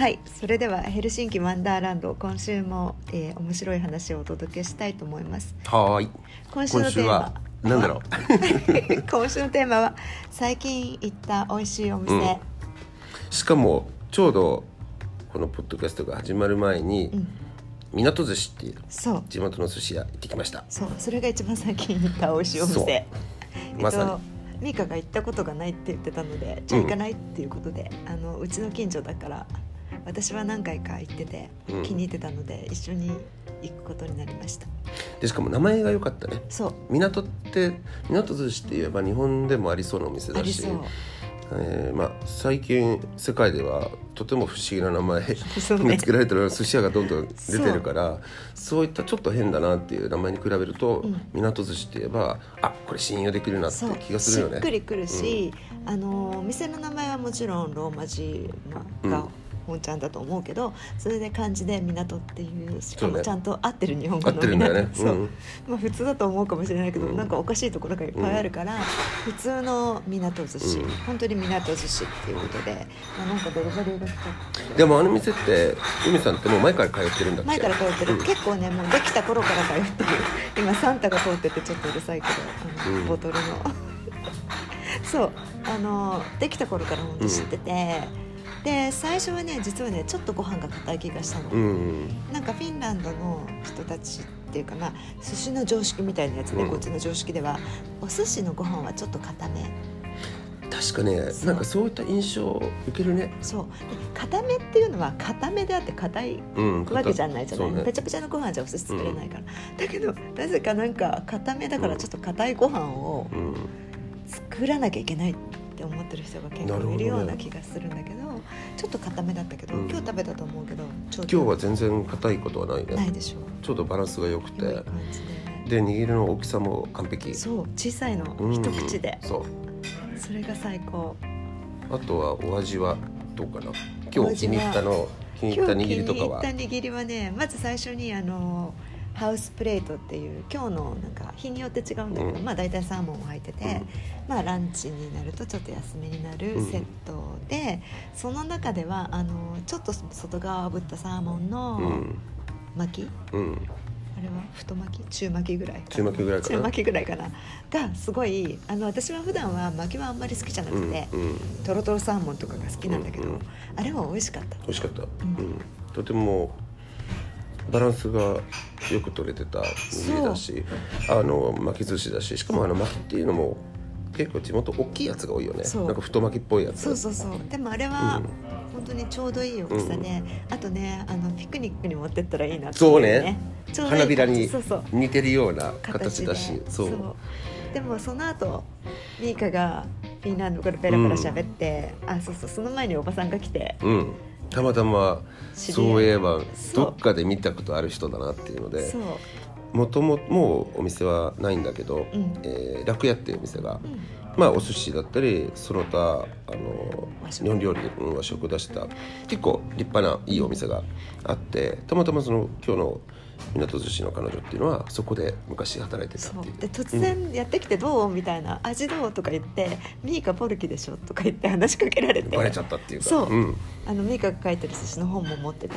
はいそれではヘルシンキワンダーランド今週も、えー、面白い話をお届けしたいと思います。はーい。今週のテーマ。はなんだろう？今週のテーマは最近行った美味しいお店、うん。しかもちょうどこのポッドキャストが始まる前に、ん。港寿司っていうそう。地元の寿司屋行ってきました。そう。それが一番最近行った美味しいお店。えっまさとミカが行ったことがないって言ってたのでじゃあ行かないっていうことで、あのうちの近所だから私は何回か行っててうん。気に入ってたので、一緒に行くことになりました。でしかも名前が良かったね。そう。港って港寿司って言えば日本でもありそうなお店だし。えーまあ、最近世界ではとても不思議な名前そうね。が付けられてる。寿司屋がどんどん出てるからそういったちょっと変だなっていう名前に比べると、うん。港寿司って言えばあこれ信用できるなって気がするよね。しっくりくるし、あのお店の名前はもちろんローマ字がうん本ちゃんだと思うけど、それで漢字で港っていうしかもちゃんと合ってる日本語の合ってるんだよね港そう、うんまあ普通だと思うかもしれないけど、うんなんかおかしいところがいっぱいあるから、普通の港寿司、うん本当に港寿司っていうことで、まあ、なんかデリバリーが来たでもあの店って由美さんってもう前から通ってるんだっけ前から通ってる、うん結構ねもうできた頃から通ってる今サンタが通っててちょっとうるさいけどあの、うんボトルのそうあのできた頃から本当知ってて、で最初はね実はねちょっとご飯が硬い気がしたの、うんなんかフィンランドの人たちっていうかまあ寿司の常識みたいなやつで、うん。こっちの常識ではお寿司のご飯はちょっと硬め。確かねなんかそういった印象を受けるね。そう。で硬めっていうのは硬めであって硬いうんわけじゃないじゃない、そうね。ペチャペチャのご飯じゃお寿司作れないから、だけどなぜかなんか固めだからちょっと硬いご飯をうん。作らなきゃいけない。って思ってる人が結構いるような気がするんだけどちょっと硬めだったけど、うん。今日食べたと思うけど今日は全然硬いことはないね。ないでしょ？ちょうどバランスが良くて。で。で握りの大きさも完璧。そう小さいの、うん。一口で。そう。それが最高。あとはお味はどうかな？今日気に入ったの気に入った握りとかは？気に入った握りはねまず最初にあのハウスプレートっていう今日のなんか日によって違うんだけど、うん。まあ大体サーモン入ってて、うん。まあランチになるとちょっと安めになるうんセットで、その中ではあのちょっと外側炙ったサーモンうのん。巻き、うん。あれは？太巻き？中巻きぐらい中巻きぐらいかな？中巻きぐらいかな？がすごいあの私は普段は巻きはあんまり好きじゃなうんくて、うんトロトロサーモンとかが好きなんだけど、うんうん。あれは美味しかった。美味しかった、ん。うん。とてもバランスがよく取れてた握りだしあの巻き寿司だししかもあの巻きっていうのも結構地元大きいやつが多いよね。なんか太巻きっぽいやつ。そうそうそう。でもあれは、うん。本当にちょうどいい大きさで、あとねあのピクニックに持ってったらいいなっていそうね。花びらに似てるような形だし。そう。でもその後ミーカがフィンランドからペラペラ喋って、あそうそうその前におばさんが来てうん。たまたまそういえばどっかで見たことある人だなっていうのでもとももうお店はないんだけど、うん。えー楽屋っていうお店が、うん。まあお寿司だったりその他あの日本料理、うん和食出した結構立派ないいお店があってたまたまその今日の港寿司の彼女っていうのはそこで昔働いてたっていう。で突然やってきて「どう?」みたいな「味どう?」とか言って「ミーカポルキでしょ」とか言って話しかけられて。バレちゃったっていうか。そう、ん、あのミーカが書いてる寿司の本も持ってて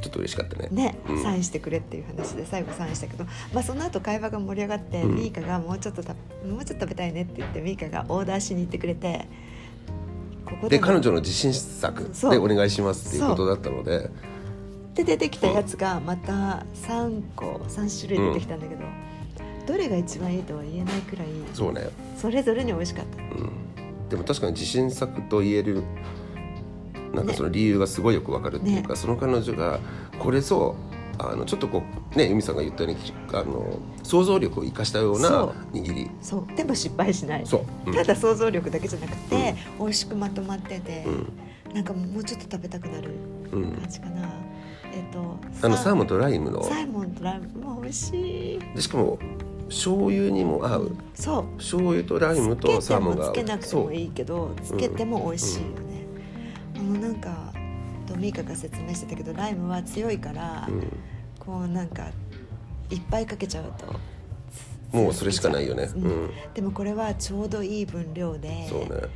ちょっと嬉しかったね。ね、うん。サインしてくれっていう話で最後サインしたけど、まあ、その後会話が盛り上がって、うん。ミーカがもうちょっとたもうちょっと食べたいねって言ってミーカがオーダーしに行ってくれてここもで彼女の自信作でお願いしますっていうことだったのでで出てきたやつがまた3個3種類出てきたんだけど、どれが一番いいとは言えないくらいそうね、それぞれに美味しかった。うん、でも確かに自信作と言えるなんかその理由がすごいよくわかるっていうか、ね。その彼女がこれぞあのちょっとこうね由美さんが言ったようにあの想像力を生かしたようなそう。握り。そう。でも失敗しない。そう、うん。ただ想像力だけじゃなくて、美味しくまとまってて、うん。なんかもうちょっと食べたくなるうん。感じかな、えっ、とあのサーモン。とライムの？サーモンとライム。も美味しい。でしかも醤油にも合う。そう。醤油とライムとサーモンが合う。つけなくてもいいけどつけても美味しいよね、あのなんかとミーカが説明してたけどライムは強いから、うん。こうなんかいっぱいかけちゃうと。もうそれしかないよね。うんうんでもこれはちょうどいい分量でそうね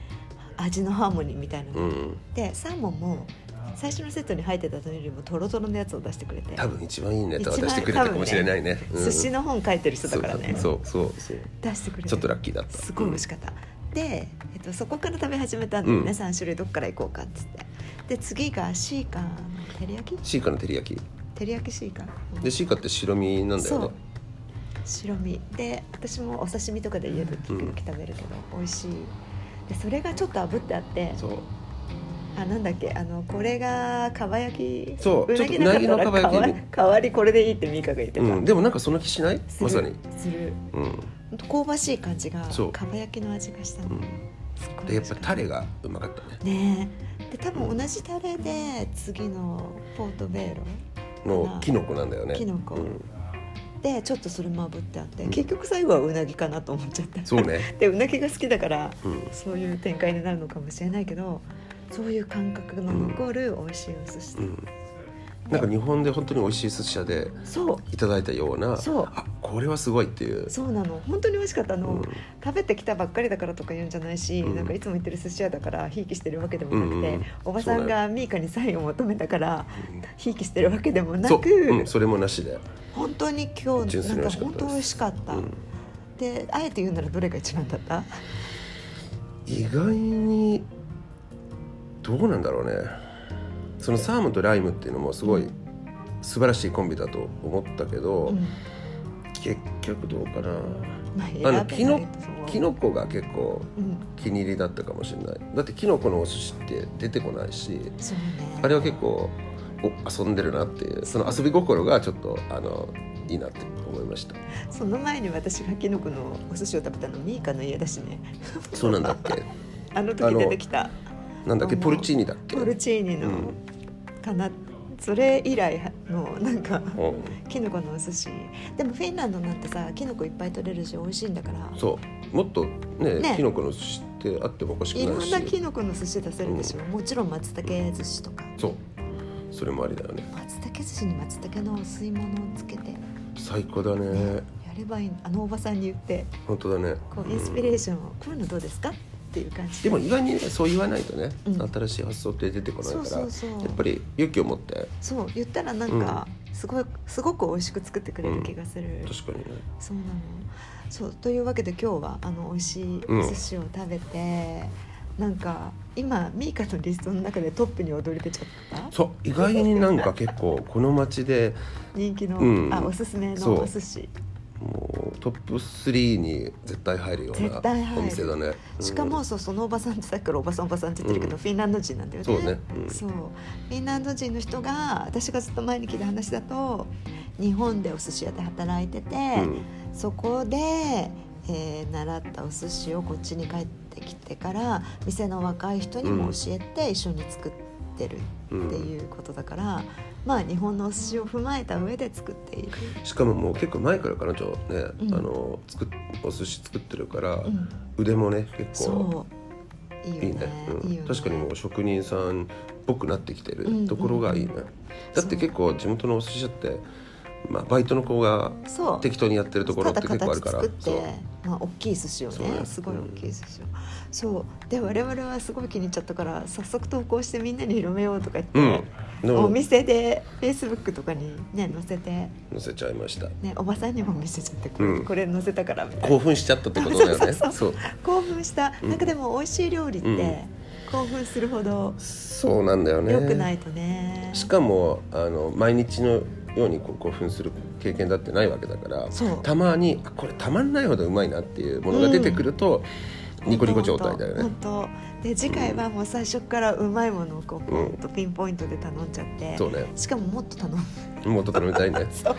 味のハーモニーみたいなのが、うんでサーモンも最初のセットに入ってたのよりもトロトロのやつを出してくれて。多分一番いいネタを出してくれたかもしれないね。うん。寿司の本書いてる人だからね。そうそうそう出してくれて。ちょっとラッキーだった。すごい美味しかった、で、えっと、そこから食べ始めたんだよね、うん。3種類どっから行こうかっつって。で次がシーカーの照り焼き？シーカの照り焼き。照り焼きシーカー、うんでシーカって白身なんだよね。白身。で私もお刺身とかで家で時々食べるけど、美味しい。でそれがちょっと炙ってあって。そうあなんだっけあのこれがかば焼き？そうちょっとうなぎのらかば焼き代わりこれでいいってミカが言ってた、うん、でもなんかその気しない？まさに。する。うん、香ばしい感じがかば焼きの味がしたの、うん、でやっぱタレがうまかったね。ねえ。で多分同じタレで次のポートベーロ？のキノコなんだよね。キノコ。うん、でちょっとそれも炙ってあって、うん。結局最後はうなぎかなと思っちゃった。そうね。でうなぎが好きだからうん。そういう展開になるのかもしれないけどそういう感覚の残る美味しいお寿司。だ、うん。なんか日本で本当に美味しい寿司屋でそう。いただいたようなそう。あこれはすごいっていう。そうなの。本当に美味しかった。の、うん。食べてきたばっかりだからとか言うんじゃないし、うん。なんかいつも行ってる寿司屋だからひいきしてるわけでもなくて、うんうんおばさんがミーカにサインを求めたからうんひいきしてるわけでもなく、う。ん、それもなしで、本当に今日なんか本当美味しかった、うん、であえて言うならどれが一番だった？意外にどうなんだろうね。そのサーモンとライムっていうのもすごい素晴らしいコンビだと思ったけど、うん結局どうかな。まあ、あのキノそうキノコが結構うん気に入りだったかもしれない。だってキノコのお寿司って出てこないしね。あれは結構お遊んでるなっていうその遊び心がちょっとあのいいなって思いました。その前に私がキノコのお寿司を食べたのミーカの家だしね。そうなんだっけ。あの時出てきたなんだっけ？ポルチーニだっけ？ポルチーニの、うん。かな？それ以来のなんかう。んキノコのお寿司。でもフィンランドなんてさキノコいっぱい取れるし美味しいんだから。そう。もっとねね。キノコの寿司ってあってもおかしくいろなんいしなキノコの寿司出せるでしょ、もちろん松茸寿司とか。そう。それもありだよね。松茸寿司に松茸のお吸い物をつけて。最高だね。やればいいあのおばさんに言って。本当だね。こうインスピレーションを、こういうのどうですか？っていう感じ。でも意外にねそう言わないとね、うん。新しい発想って出てこないからそうそうそう。やっぱり勇気を持って。そう言ったらなんか、すごいすごく美味しく作ってくれる気がする、確かにね。そうなの。そうというわけで今日はあの美味しいお寿司を食べて、なんか今ミーカのリストの中でトップに躍り出ちゃった？そう意外になんか結構この街で人気の、うん。あおすすめのお寿司。もうトップ3に絶対入るようなお店だね、うん。しかもそうそのおばさんってさっきからおばさんおばさんって言ってるけど、うん。フィンランド人なんだよね。そうね。うん。そう。フィンランド人の人が私がずっと前に聞いた話だと日本でお寿司屋で働いてて、うん。そこで、えー習ったお寿司をこっちに帰ってきてから店の若い人にも教えて一緒に作ってるっていうことだから、まあ日本のお寿司を踏まえた上で作っている、しかももう結構前から彼女ね、うん。あの作っお寿司作ってるから、うん、腕もね結構。いいよね。いいね。うん。いいよね。確かにもう職人さんっぽくなってきてうんるところがいいね、だって結構地元のお寿司屋って、まあ、バイトの子が適当にやってるところって結構あるから。まあ大きい寿司をねね。すごい大きい寿司を、そう。で我々はすごい気に入っちゃったから早速投稿してみんなに広めようとか言って、うん。お店でフェイスブックとかにね載せて、載せちゃいました。ね、おばさんにも見せちゃってこれ,、うん。これ載せたからみたいな。興奮しちゃったってことだよね。そう。そう。興奮した、うん。なんかでも美味しい料理って、うん。興奮するほどそうなんだよね。良くないとね。しかもあの毎日のようにこう興奮する経験だってないわけだからたまにあこれたまんないほどうまいなっていうものが出てくると、ニコニコ状態だよね。本当で次回はもう最初からうまいものをこうポンとピンポイントで頼んじゃって、そうね。しかももっと頼む。もっと頼みたいね。そう。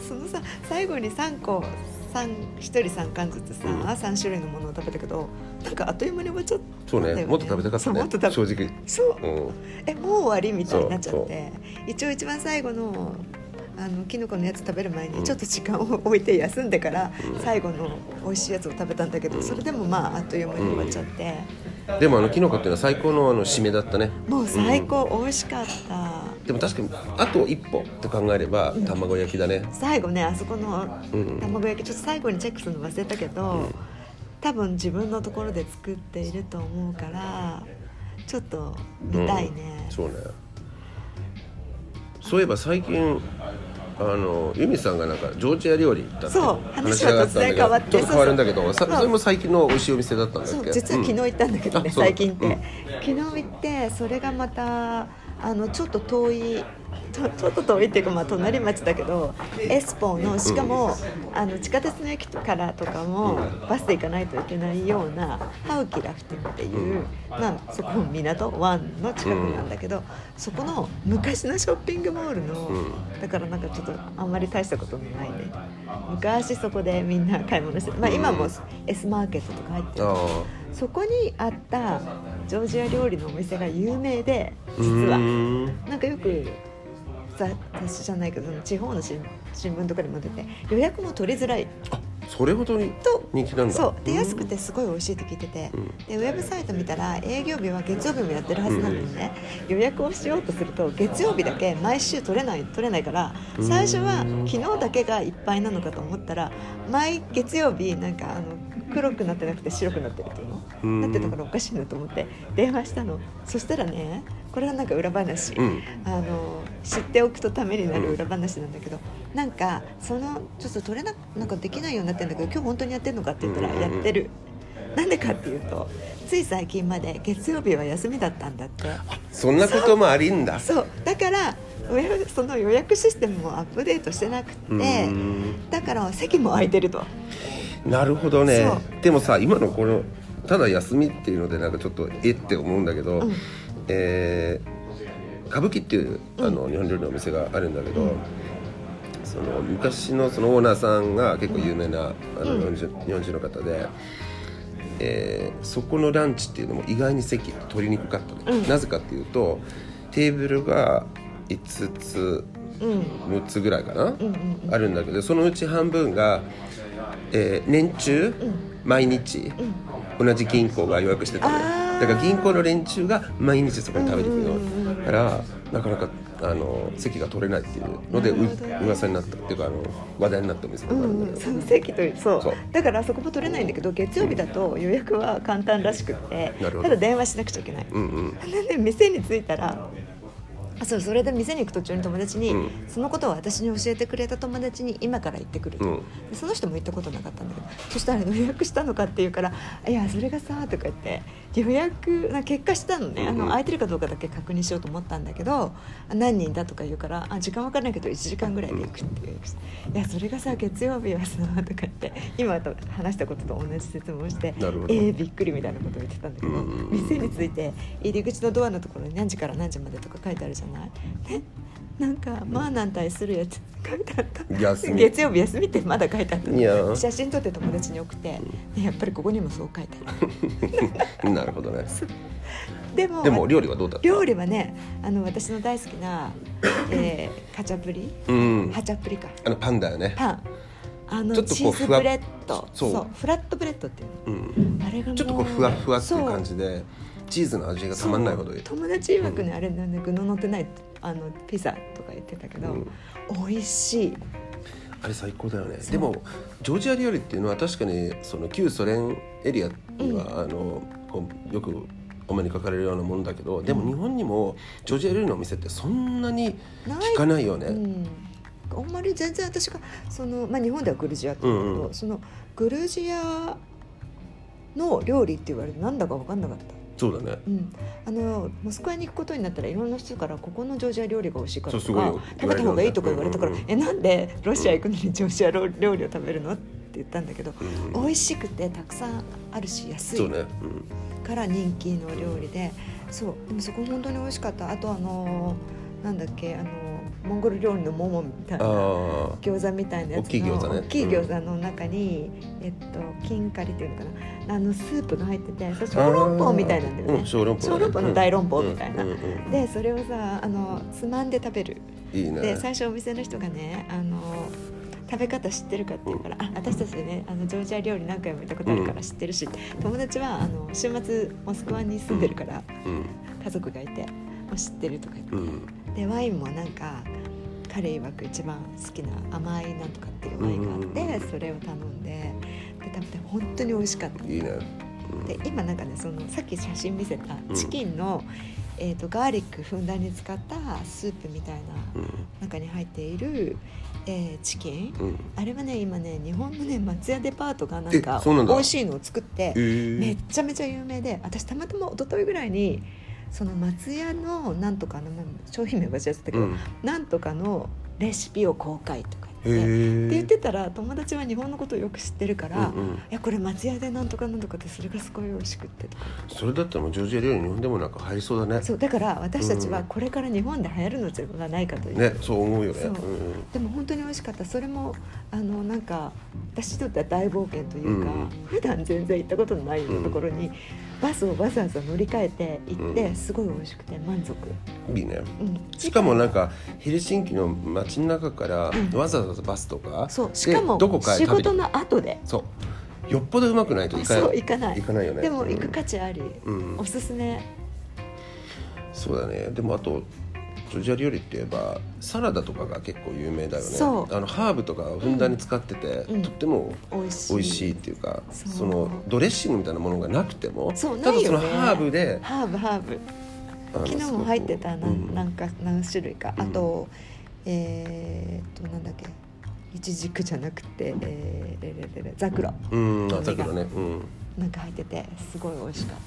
そのさ最後に3個三1人3貫ずつさ、うん。3種類のものを食べたけどなんかあっという間に終わっちゃったね。そうね。もっと食べたかったね。もっと正直。そう。うん。えもう終わりみたいになっちゃって。一応一番最後のあのキノコのやつ食べる前うん。にちょっと時間を置いて休んでからうん。最後の美味しいやつを食べたんだけどうん。それでもまああっという間に終わっちゃってでもあのキノコっていうのは最高のあの締めだったね。もう最高美味しかった。でも確かにあと一歩って考えれば卵焼きだね。最後ねあそこのうん。卵焼きちょっと最後にチェックするの忘れたけど、うん。多分自分のところで作っていると思うからちょっと見たいね、うん。そうね。そういえば最近あのユミさんがなんかジョージア料理行ったってそう話はが突然変わってちょっと変わるんだけどそれも最近の美味しいお店だったんだっけ？そう実は昨日行ったんだけどね、う。ん最近って、うん。昨日行ってそれがまたあのちょっと遠いちょちょっと遠いっていうかまあ隣町だけどエスポのしかも、あの地下鉄の駅からとかもバスで行かないといけないようなハウキラフティっていう、まあ、そこも港湾の近くなんだけど、そこの昔のショッピングモールの、うだからなんかちょっとあんまり大したことのないね。昔そこでみんな買い物してまあ今も S マーケットとか入ってる。あそこにあったジョージア料理のお店が有名であ実は。なんかよく雑雑誌じゃないけど地方の新新聞とかにも出て予約も取りづらい。あそれほど人気なんだ。そう。で安くてすごい美味しいって聞いてて、うん。でウェブサイト見たら営業日は月曜日もやってるはずなのにね、予約をしようとすると月曜日だけ毎週取れない取れないから最初は昨日だけがいっぱいなのかと思ったら毎月曜日なんかあの黒くなってなくて白くなってるっていうの、うん。なってたからおかしいなと思って電話したの。そしたらねこれはなんか裏話、うん。あの知っておくとためになる裏話なんだけど、なんかそのちょっと取れななんかできないようになってるんだけど今日本当にやってるのかって言ったらうんうんうん。やってる、なんでかっていうとつい最近まで月曜日は休みだったんだって。そんなこともありんだ。そう。だからその予約システムもアップデートしてなくうてだから席も空いてると。なるほどね。そでもさ今のこのただ休みっていうのでなんかちょっとえって思うんだけど、うんえー歌舞伎っていうあの、日本料理のお店があるんだけど、その昔のそのオーナーさんが結構有名な、あのうん。日本人日本人の方で、えーそこのランチっていうのも意外に席取りにくかったの、うん。なぜかっていうとテーブルが5つうん。6つぐらいかな、うんうんあるんだけどそのうち半分が、えー年中、毎日、同じ銀行が予約してたの。よあーだから銀行の連中が毎日そこに食べに行くの、うんうんうんうん。だからなかなかあの席が取れないっていうのでう噂になったっていうかあの話題になったお店があるうんだけど、その席というそう。そう。だからあそこも取れないんだけど月曜日だと予約は簡単らしくってただ電話しなくちゃいけない、うんうん。で店に着いたらあそうそれで店に行く途中に友達に、うん。そのことを私に教えてくれた友達に今から行ってくると、うん。でその人も行ったことなかったんだけどそしたら予約したのかっていうから「いやそれがさ」とか言って予約な結果したのね、あうんうん。の空いてるかどうかだけ確認しようと思ったんだけどあ何人だとか言うからあ時間わからないけど1時間ぐらいで行くって言ういやそれがさ月曜日はさ」とか言って今と話したことと同じ説明をしてえー、びっくりみたいなことを言ってたんだけど、店に着いて入り口のドアのところに何時から何時までとか書いてあるじゃない。ねなんか「まあ何対するやつ」書いてあった。月曜日休みってまだ書いてあった写真撮って友達に送って、ねやっぱりここにもそう書いてある なるほどね。でもでも料理はどうだった？料理はねあの私の大好きな、えー、カチャプリ。うん。ハチャプリか。あのパンだよね。パン。あのチーズブレッド。そう。フラットブレッドっていううん。のあれがちょっとこうふわふわっていう感じでチーズの味がたまんないほどいい友達曰くね、あれなんで具の乗ってないあのピザとか言ってたけど、うん。美味しい。あれ最高だよね。でもジョージア料理っていうのは確かにその旧ソ連エリアには、あのこうよくお目にかかれるようなもんだけどでも日本にもジョージア料理のお店ってそんなにかないよね、うん、あんまり全然私がその、まあ、日本ではグルジアって言うんだけど、うんうん。そのグルジアの料理って言われてなんだか分かんなかった、そうだね。うん、あのモスクワに行くことになったらいろんな人からここのジョージア料理が美味しいからとか食べた方がいいとか言われたから、うんうんうんえなんでロシア行くのにジョージア料理を食べるの？って言ったんだけど、うん。美味しくてたくさんあるし安い。から人気の料理でそうでもそこ本当に美味しかった。あとあのなんだっけあのモンゴル料理のモモみたいうん、なあ餃子みたいなやつの大きい餃子ね。大きい餃子の中に、えっと金カリっていうのかな。あのスープが入っててそれ小籠包みたいなんだよね。うん小籠包だね。小籠包の大籠包みたいな、うんうんうん。でそれをさあのつまんで食べる。いいね。で最初お店の人がねあの食べ方知ってるかって言うから、あ私たちねあのジョージア料理何回も行ったことあるから知ってるし、友達はあの週末モスクワに住んでるから、うん。家族がいてもう知ってるとか言って、うんでワインもなんか彼曰く一番好きな甘いなんとかっていうワインがあって、うんうんうん。それを頼んでで食べて本当に美味しかった。いいね。で今なんかねそのさっき写真見せたチキンの、えーと、ガーリックふんだんに使ったスープみたいな中に入っている、えー、チキン、うん、あれはね今ね日本のね松屋デパートがなんか美味しいのを作って、めっちゃめちゃ有名で私たまたま一昨日ぐらいにその松屋のなんとかの商品名忘れちゃったけど、うん、なんとかのレシピを公開とかって言ってたら友達は日本のことをよく知ってるから「うんうん、いやこれ松屋でなんとかなんとかってそれがすごい美味しくって」とか。それだったらもうジョージア料理日本でもなんか入りそうだね。そうだから私たちはこれから日本で流行るのではないかという、ねそう思うよね、う。んうん、でも本当に美味しかった。それもあのなんか私にとっては大冒険というか、うん、普段全然行ったことのないようなところに、バスをわざわざ乗り換えて行って、すごい美味しくて満足。いいね、うん、しかもなんかヘルシンキの街の中からわざわざバスとか、そうしかもどこか仕事の後で。そう。よっぽどうまくないと行かない。行かない行かないよね。でも行く価値あり、うん、おすすめ。そうだね。でもあとジョージア料理って言えばサラダとかが結構有名だよね。あのハーブとかをふんだんに使ってて、うん、とっても美味しい。っていうかそのドレッシングみたいなものがなくてもただそのハーブでハーブハーブ。昨日も入ってた何,、なんか何種類か、あとえー、っとなんだっけいちじくじゃなくて、えー、レレレレザクロ。うんザクロね。うん。なんか入っててすごい美味しかっ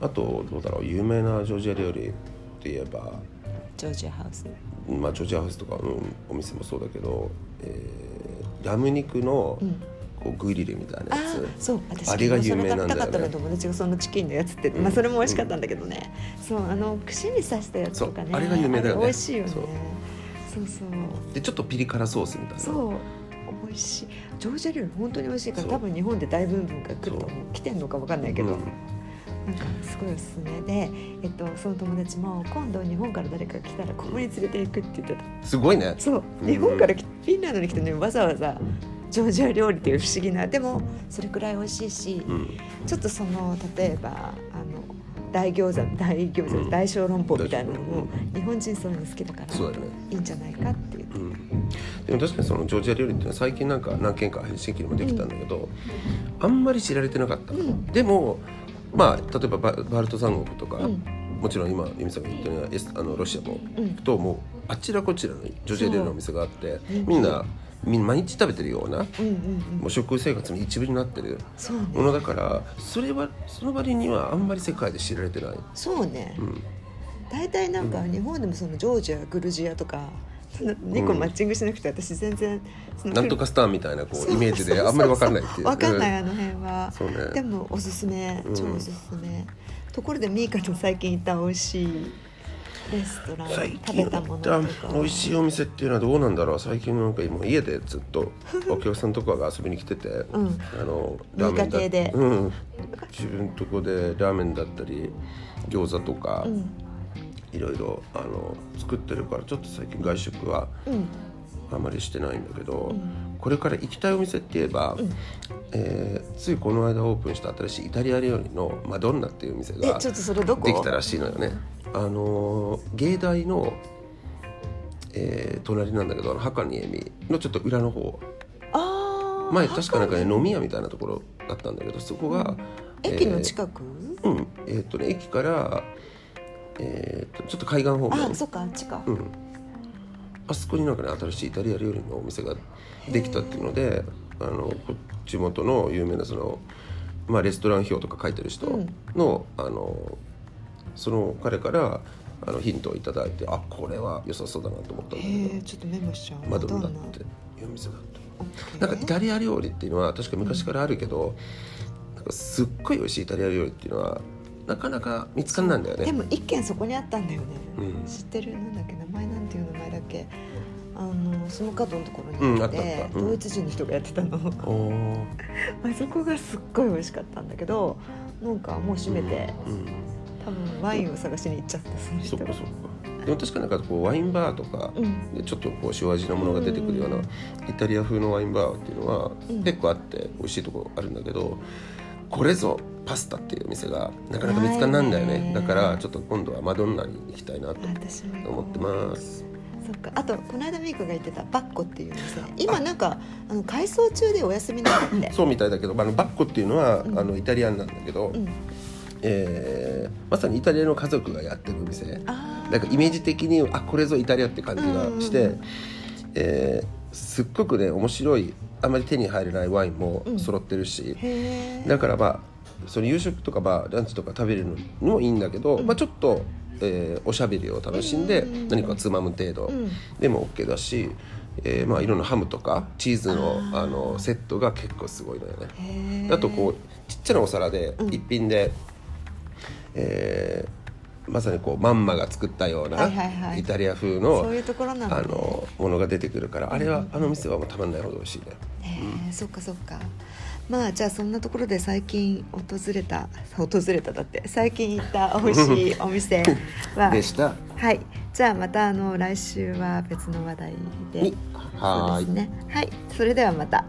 た。あとどうだろう。有名なジョージア料理って言えばジョージアハウスまあジョージアハウスとか、うん、お店もそうだけど、えー、ラム肉の、うん。こうグリルみたいなやつ。そう。私あれが有名なんだよ、ね、ったの友達がそのチキンのやつって、まあそれも美味しかったんだけどね、そうあの串に刺したやつとかね。あれが有名だよね。美味しいよねそうでちょっとピリ辛ソースみたいな。そう。美味しい。ジョージア料理本当に美味しいから多分日本で大ブームが来ると思う。来てんのか分かんないけど、うん、なんかすごいおすすめで、えっと、その友達も今度日本から誰か来たらここに連れていくって言ってた。すごいね。そう。日本から、うん、フィンランドに来てねわざわざジョージア料理っていう不思議なでもそれくらい美味しいし、うん、ちょっとその例えばあの大餃子大餃子、うん、大小籠包みたいなのも、日本人そういうの好きだから、ね、いいんじゃないかっていう、うん、でも確かにそのジョージア料理っていうのは最近なんか何軒かヘルシンキにもできたんだけど、あんまり知られてなかった、でもまあ例えばババルト三国とか、もちろん今由美さんが言ったようにあのロシアも行くと、もうあちらこちらのジョージア料理のお店があってみんな毎日食べてるような、もう食生活の一部になってる。ものだから、それはその割にはあんまり世界で知られてない。そうね、うん、大体なんか日本でもそのジョージアグルジアとか2個マッチングしなくて私全然なんとかスターみたいなこうイメージであんまり分かんないっていう。分かんないあの辺は、ね、でもおすすめ。超おすすめ、ところでミーカと最近行った美味しいレストラン食べたものとか。美味しいお店っていうのはどうなんだろう？最近なんか今家でずっと お客さんとかが遊びに来てて、うん、あのラーメンだで、うん、自分とこでラーメンだったり餃子とか、うん、いろいろあの作ってるからちょっと最近外食はあまりしてないんだけど、うん、これから行きたいお店って言えば、うん、えー、ついこの間オープンした新しいイタリア料理のマドンナっていうお店ができたらしいのよね。あの芸大の、えー、隣なんだけどあの墓にえみのちょっと裏の方。前確かなんかね飲み屋みたいなところだったんだけどそこが、うん、駅の近く？うん。えー、っとね駅からえー、っとちょっと海岸方面。あそっかあっちかうん。あそこになんかね新しいイタリア料理のお店ができたっていうのであの地元の有名なその、まあ、レストラン表とか書いてる人のうん、あのその彼からあのヒントを頂いてあこれは良さそうだなと思ったんだけど。ちょっとメモしちゃう。マドンナっていう店だったなんかイタリア料理っていうのは確か昔からあるけど、うん、なんかすっごい美味しいイタリア料理っていうのはなかなか見つかんないんだよね。でも一軒そこにあったんだよね、うん、知ってる？なんだっけ？名前なんていう名前だっけ？あのその角のところにあって、うん、ドイツ人の人がやってたの。あそこがすっごい美味しかったんだけどなんかもう閉めて、多分ワインを探しに行っちゃってその人が。でも確かなんかこうワインバーとかでちょっとこう塩味のものが出てくるようなイタリア風のワインバーっていうのは結構あって美味しいところあるんだけどこれぞパスタっていうお店がなかなか見つからないんだよね。だからちょっと今度はマドンナに行きたいなと思ってます。そっか。あとこの間ミーコが言ってたバッコっていう店。今なんかあの改装中でお休みなんだって。そうみたいだけど、あのバッコっていうのは、うん。あのイタリアンなんだけど、うんえーまさにイタリアの家族がやってる店。あなんかイメージ的にあこれぞイタリアって感じがして、うんえーすっごくね面白いあまり手に入れないワインも揃ってるし、へえだからまあその夕食とかまあランチとか食べるのにもいいんだけど、まあ、ちょっと、えーおしゃべりを楽しんでうん何かつまむ程度ん。でも OK だし、えーまあ、いろんなハムとかチーズのあのセットが結構すごいのよね。あとこうちっちゃなお皿でうん。一品で、えーまさにこうマンマが作ったような、はいはいはい。イタリア風のそういうところなんだあねのものが出てくるからあれは、あの店はもうたまんないほど美味しいね。へえそっかそっか。まあじゃあそんなところで最近訪れた訪れただって最近行った美味しいお店は。でした。はい。じゃあまたあの来週は別の話題で。にはーい。そうですね。はい。それではまた